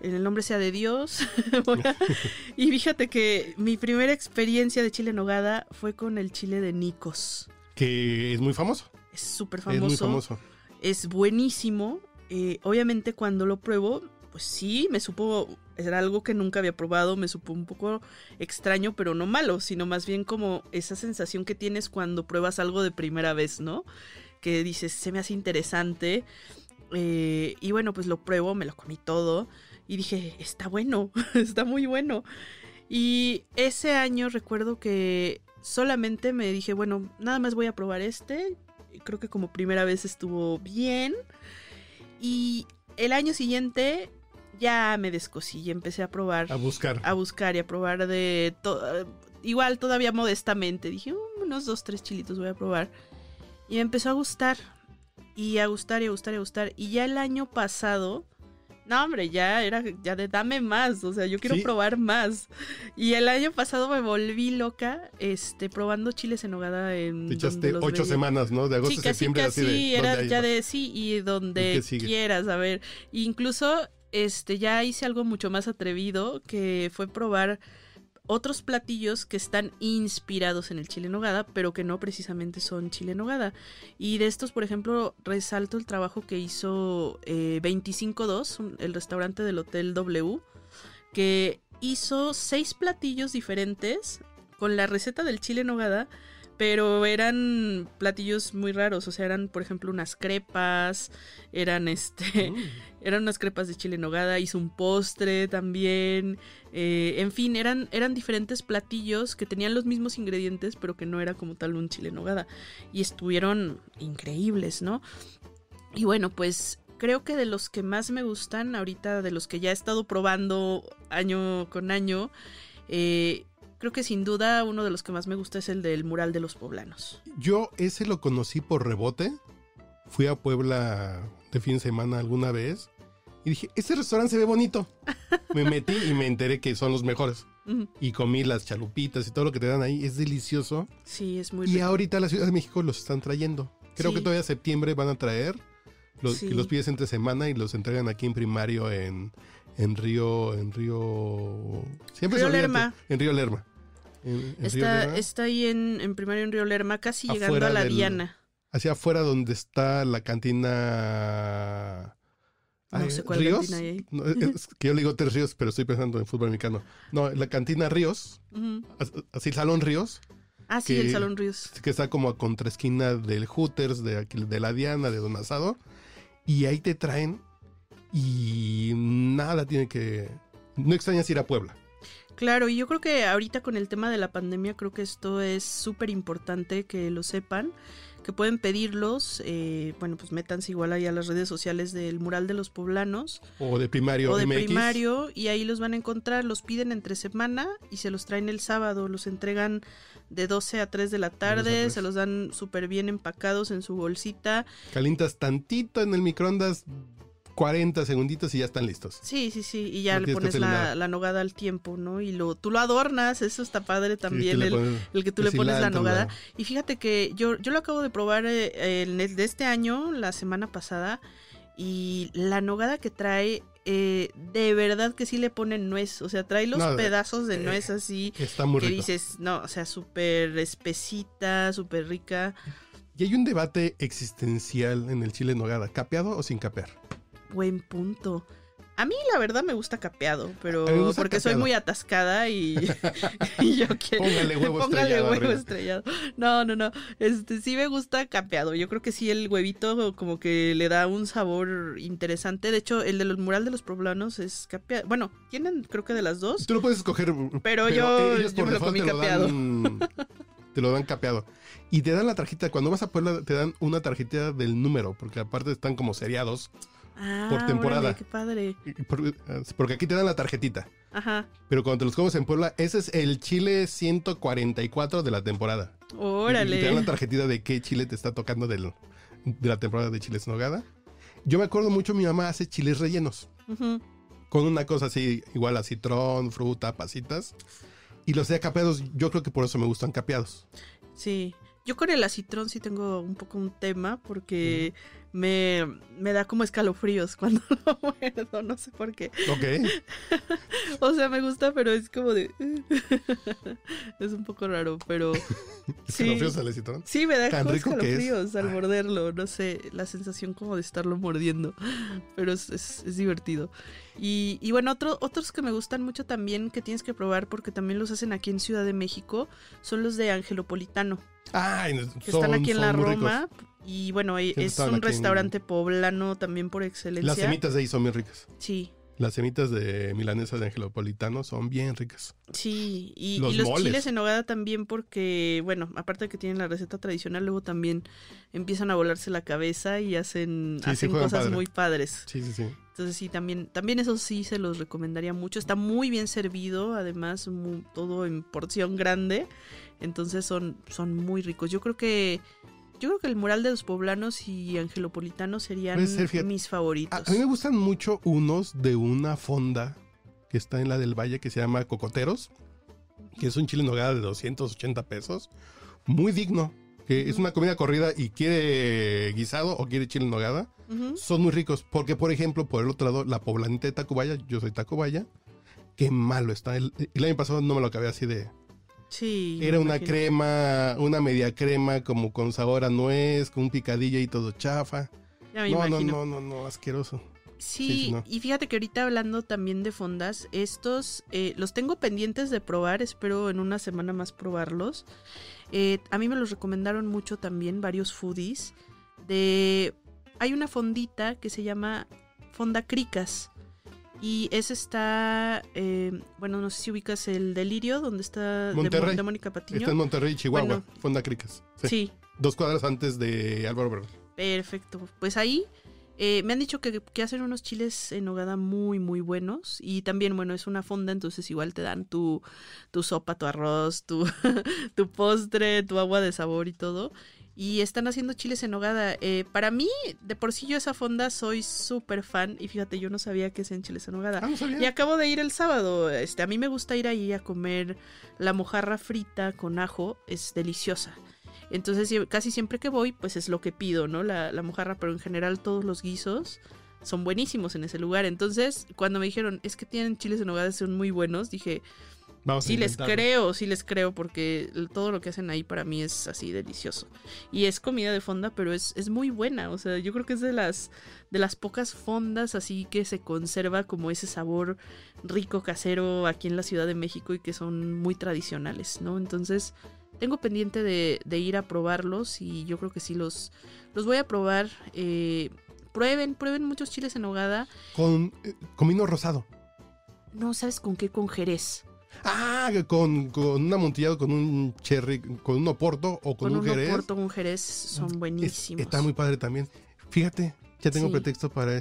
en el nombre sea de Dios. y fíjate que mi primera experiencia de chile en nogada fue con el chile de Nicos. Que es muy famoso. Es súper famoso. Es muy famoso. Es buenísimo. Eh, obviamente cuando lo pruebo, pues sí, me supo, era algo que nunca había probado, me supo un poco extraño, pero no malo, sino más bien como esa sensación que tienes cuando pruebas algo de primera vez, ¿no? Que dices, se me hace interesante. Eh, y bueno, pues lo pruebo, me lo comí todo y dije, está bueno, está muy bueno. Y ese año recuerdo que solamente me dije, bueno, nada más voy a probar este. Creo que como primera vez estuvo bien. Y el año siguiente ya me descosí y empecé a probar. A buscar. A buscar y a probar de todo. Igual todavía modestamente. Dije, uh, unos dos, tres chilitos voy a probar. Y me empezó a gustar. Y a gustar y a gustar y a gustar. Y ya el año pasado. No, hombre, ya era ya de dame más, o sea, yo quiero probar más. Y el año pasado me volví loca, este, probando chiles en nogada en. Te echaste ocho semanas, ¿no? De agosto a septiembre, así de, era ya de sí, y donde quieras, a ver. Incluso este, ya hice algo mucho más atrevido, que fue probar otros platillos que están inspirados en el chile nogada, pero que no precisamente son chile nogada. Y de estos, por ejemplo, resalto el trabajo que hizo eh, 252, el restaurante del Hotel W, que hizo seis platillos diferentes con la receta del chile nogada pero eran platillos muy raros, o sea, eran por ejemplo unas crepas, eran este. Eran unas crepas de chile en nogada, hizo un postre también, eh, en fin, eran, eran diferentes platillos que tenían los mismos ingredientes, pero que no era como tal un chile nogada, y estuvieron increíbles, ¿no? Y bueno, pues creo que de los que más me gustan ahorita, de los que ya he estado probando año con año, eh, Creo que sin duda uno de los que más me gusta es el del mural de los poblanos. Yo ese lo conocí por rebote. Fui a Puebla de fin de semana alguna vez y dije, este restaurante se ve bonito. Me metí y me enteré que son los mejores. Y comí las chalupitas y todo lo que te dan ahí. Es delicioso. Sí, es muy Y ahorita la Ciudad de México los están trayendo. Creo que todavía septiembre van a traer. Los, los pides entre semana y los entregan aquí en primario en, en Río. En Río. Siempre Río Lerma. En Río Lerma está, está ahí en, en, primario en Río Lerma, casi llegando a la Diana. Hacia afuera donde está la cantina... No sé cuál Ríos. Ahí. es que yo le digo Tres Ríos, pero estoy pensando en fútbol mexicano. No, la cantina Ríos, así el Salón Ríos. Ah, sí, el Salón Ríos. Que está como a contraesquina del Hooters, de, de la Diana, de Don Asado. Y ahí te traen y nada tiene que... No extrañas ir a Puebla. Claro, y yo creo que ahorita con el tema de la pandemia, creo que esto es súper importante que lo sepan, que pueden pedirlos, eh, bueno, pues métanse igual ahí a las redes sociales del mural de los poblanos. O de primario. O de primario, y ahí los van a encontrar, los piden entre semana y se los traen el sábado, los entregan de 12 a 3 de la tarde, se los dan súper bien empacados en su bolsita. Calientas tantito en el microondas 40 segunditos y ya están listos. Sí, sí, sí. Y ya le pones la, nogada al tiempo, ¿no? Y lo, tú lo adornas, eso está padre también, el, que tú le pones la nogada. Y fíjate que yo, yo lo acabo de probar eh, el, de este año, la semana pasada, y la nogada que trae eh, de verdad que sí le ponen nuez, o sea, trae los pedazos de nuez así está muy que dices, no, o sea, súper espesita, súper rica. Y hay un debate existencial en el chile nogada, ¿capeado o sin capear? Buen punto. A mí la verdad me gusta capeado, pero gusta porque soy capeado. muy atascada y, y yo quiero Póngale huevo póngale estrellado huevo estrellado. No, no, no. Este sí me gusta capeado. Yo creo que sí el huevito como que le da un sabor interesante. De hecho, el del mural de los poblanos es capeado. Bueno, tienen creo que de las dos. Tú lo puedes escoger. Pero yo- ellos yo me lo comí te dan- te lo dan capeado. Y te dan la tarjeta. Cuando vas a Puebla, te dan una tarjeta del número. Porque aparte están como seriados. Ah, Por temporada. órale, qué padre. Porque aquí te dan la tarjetita. Ajá. Pero cuando te los comes en Puebla, ese es el chile 144 de la temporada. Y- Y te dan la Órale. tarjetita de qué chile te está tocando del- de la temporada de chiles nogada. Yo me acuerdo mucho, mi mamá hace chiles rellenos. Ujú. Con una cosa así, igual a citrón, fruta, pasitas. Y los de capeados, yo creo que por eso me gustan capeados. Sí. Yo con el acitrón sí tengo un poco un tema porque me, me da como escalofríos cuando lo muerdo, no sé por qué. Ok. O sea, me gusta, pero es como de... es un poco raro, pero Sí. Escalofríos al citrón. sí me da Tan como rico que es. escalofríos al Ay. morderlo, no sé, la sensación como de estarlo mordiendo, pero es, es- es divertido. Y, y bueno, otro- otros que me gustan mucho también, que tienes que probar porque también los hacen aquí en Ciudad de México, son los de Angelopolitano. Ay, que son- están aquí en la Roma. Y bueno, Siempre es un en- restaurante poblano también por excelencia. Las semitas de ahí son bien ricas. Sí, Las semitas de milanesa de angelopolitano son bien ricas. sí. Y y Los chiles en nogada también porque, bueno, aparte de que tienen la receta tradicional, luego también empiezan a volarse la cabeza y hacen, Sí, cosas padre. muy padres. Sí, sí, sí. Entonces sí, también, también eso sí se los recomendaría mucho. Está muy bien servido, además todo en porción grande. Entonces son, son muy ricos. Yo creo que yo creo que el mural de los poblanos y angelopolitanos serían ser, mis favoritos. a mí me gustan mucho unos de una fonda que está en la del Valle que se llama Cocoteros, que es un chile en nogada de 280 pesos. Muy digno. Que es una comida corrida y quiere guisado o quiere chile en nogada. Son muy ricos. Porque, por ejemplo, por el otro lado, la poblanita de Tacubaya, yo soy Tacubaya. Qué malo está. El, el año pasado no me lo acabé así de. Sí. Era una imagino. crema, una media crema como con sabor a nuez, con un picadillo y todo chafa. Ya me No, no, imagino. no, no, no, asqueroso. Sí, Sí, sí, no. y fíjate que ahorita hablando también de fondas, estos eh, los tengo pendientes de probar, espero en una semana más probarlos. Eh, a mí me los recomendaron mucho también varios foodies. De, hay una fondita que se llama Fonda Cricas. Y ese está, eh, bueno, no sé si ubicas el Delirio, donde está de Monterrey. de, Mónica Patiño. Está en Monterrey, Chihuahua, Bueno. Fonda Cricas. Sí. sí, Dos cuadras antes de Álvaro Obregón. Perfecto. Pues ahí eh, me han dicho que, que hacen unos chiles en nogada muy, muy buenos. Y también, bueno, es una fonda, entonces igual te dan tu, tu sopa, tu arroz, tu, tu postre, tu agua de sabor y todo. Y están haciendo chiles en nogada. Eh, para mí, de por sí yo esa fonda soy súper fan. Y fíjate, yo no sabía que hacían chiles en nogada. Ah, no. Y acabo de ir el sábado. Este, a mí me gusta ir ahí a comer la mojarra frita con ajo. Es deliciosa. Entonces, casi siempre que voy, pues es lo que pido, ¿no? La, la mojarra, pero en general todos los guisos son buenísimos en ese lugar. Entonces, cuando me dijeron, es que tienen chiles en nogada, son muy buenos, dije, Vamos sí les creo, sí les creo, porque todo lo que hacen ahí para mí es así delicioso. Y es comida de fonda, pero es, es muy buena. O sea, yo creo que es de las, de las pocas fondas así que se conserva como ese sabor rico casero aquí en la Ciudad de México y que son muy tradicionales, ¿no? Entonces, tengo pendiente de, de ir a probarlos y yo creo que sí los, los voy a probar. eh, prueben, prueben muchos chiles en hogada. Con, eh, con vino rosado. No sabes con qué, con Jerez. Ah, con, con un amontillado, con un cherry, con un oporto o con, Con, un un jerez. Oporto, un Jerez son Es- buenísimos. está muy padre también. Fíjate, ya tengo Sí. pretexto para,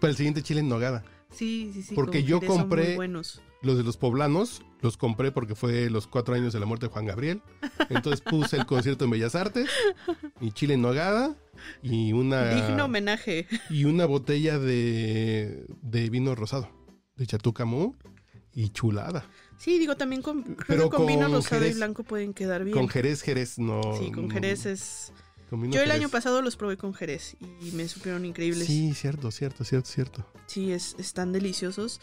para el siguiente chile en nogada. Sí, sí, sí. Porque con yo compré- buenos. Los de los poblanos los compré porque fue los cuatro años de la muerte de Juan Gabriel. Entonces puse el concierto en Bellas Artes, mi chile en nogada y una, Digno homenaje. y una botella de, de vino rosado, de Chatucamú y chulada. Sí, digo, también con, Pero con vino rosado y Jerez. blanco pueden quedar bien. Con Jerez, Jerez no. Sí, con Jerez es... con vino Yo el año pasado los probé con Jerez y me supieron increíbles. Sí, cierto, cierto, cierto, cierto. Sí, es, están deliciosos.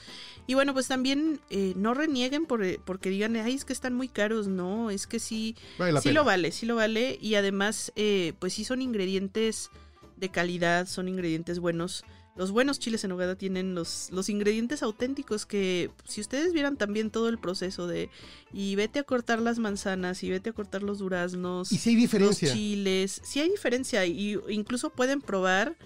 Y bueno, pues también eh, no renieguen por, porque digan, ay, es que están muy caros. No, es que sí, Vale sí pena. lo vale, sí lo vale. Y además, eh, pues sí son ingredientes de calidad, son ingredientes buenos los buenos chiles en nogada tienen los, los ingredientes auténticos que si ustedes vieran también todo el proceso de y vete a cortar las manzanas y vete a cortar los duraznos, y si hay diferencia. los chiles, sí hay diferencia y incluso pueden probar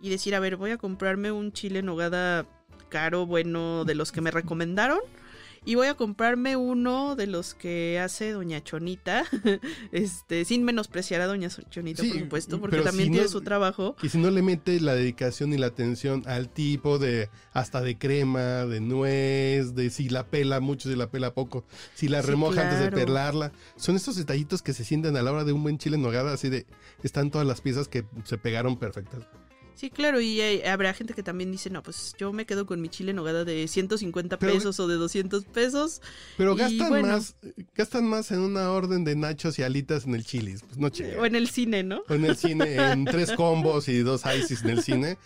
y decir, a ver, voy a comprarme un chile en nogada caro, bueno, de los que me recomendaron y voy a comprarme uno de los que hace Doña Chonita, este, sin menospreciar a Doña Chonita, por supuesto, porque también tiene su trabajo. Y si no le mete la dedicación y la atención al tipo de, hasta de crema, de nuez, de si la pela mucho, si la pela poco, si la remoja antes de pelarla, son estos detallitos que se sienten a la hora de un buen chile en nogada, así de, están todas las piezas que se pegaron perfectas. Sí, claro, y habrá gente que también dice, no, pues yo me quedo con mi chile en nogada de 150 pesos o de 200 pesos. Pero gastan más gastan más en una orden de nachos y alitas en el chilis, pues no O en el cine, ¿no? O en el cine, en tres combos y dos ices en el cine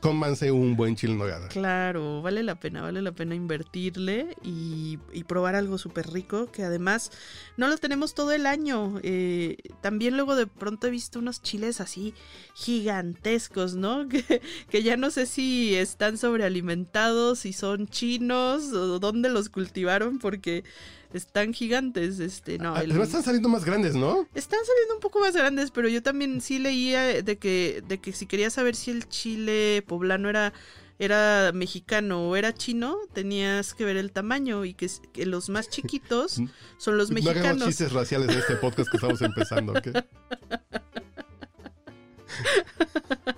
cómanse un buen chile nogada. Claro, vale la pena, vale la pena invertirle y, probar algo súper rico que además no lo tenemos todo el año. Eh, también luego de pronto he visto unos chiles así gigantescos, ¿no? Que, que ya no sé si están sobrealimentados, si son chinos o dónde los cultivaron porque están gigantes, este, no. Además están saliendo más grandes, ¿no? Están saliendo un poco más grandes, pero yo también sí leía de que, de que si querías saber si el chile poblano era era mexicano o era chino, tenías que ver el tamaño y que, los más chiquitos son los mexicanos. No hagamos chistes raciales en este podcast que estamos empezando, ¿ok?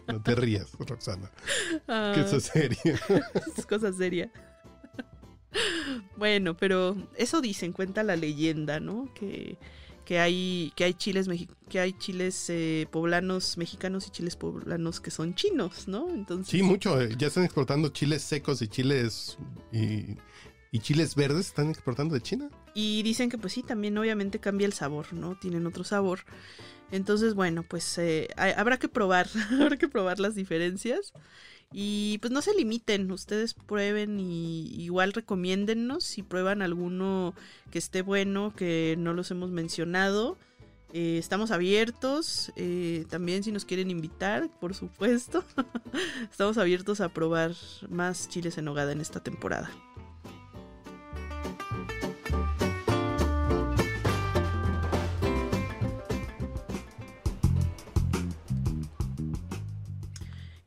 No te rías, Roxana. que eso es serio. es cosa seria. Bueno, pero eso dicen, cuenta la leyenda, ¿no? Que, que hay que hay chiles que hay chiles eh, poblanos mexicanos y chiles poblanos que son chinos, ¿no? Entonces sí mucho eh, ya están exportando chiles secos y chiles y, chiles verdes están exportando de China y dicen que pues sí también obviamente cambia el sabor, ¿no? Tienen otro sabor entonces bueno pues eh, habrá que probar habrá que probar las diferencias y pues no se limiten, ustedes prueben y igual recomiéndennos si prueban alguno que esté bueno, que no los hemos mencionado. Eh, estamos abiertos, eh, también si nos quieren invitar, por supuesto. estamos abiertos a probar más chiles en hogada en esta temporada.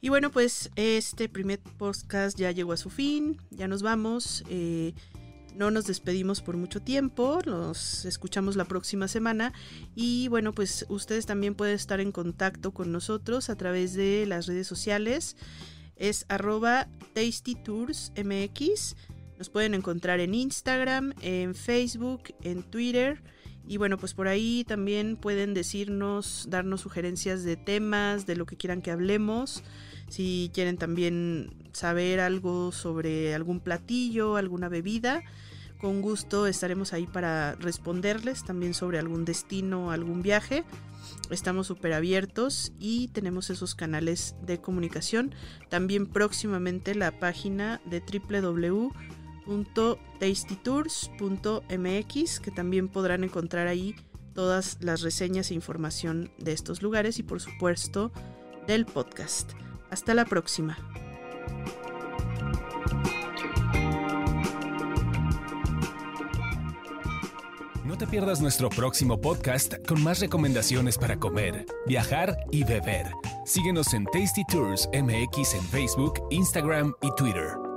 Y bueno, pues este primer podcast ya llegó a su fin, ya nos vamos. Eh, no nos despedimos por mucho tiempo, nos escuchamos la próxima semana y bueno, pues ustedes también pueden estar en contacto con nosotros a través de las redes sociales. Es arroba tastytoursmx. Nos pueden encontrar en Instagram, en Facebook, en Twitter. Y bueno, pues por ahí también pueden decirnos, darnos sugerencias de temas, de lo que quieran que hablemos. Si quieren también saber algo sobre algún platillo, alguna bebida, con gusto estaremos ahí para responderles también sobre algún destino, algún viaje. Estamos súper abiertos y tenemos esos canales de comunicación. También próximamente la página de www.tastytours.mx que también podrán encontrar ahí todas las reseñas e información de estos lugares y por supuesto del podcast. Hasta la próxima. No te pierdas nuestro próximo podcast con más recomendaciones para comer, viajar y beber. Síguenos en Tasty Tours MX en Facebook, Instagram y Twitter.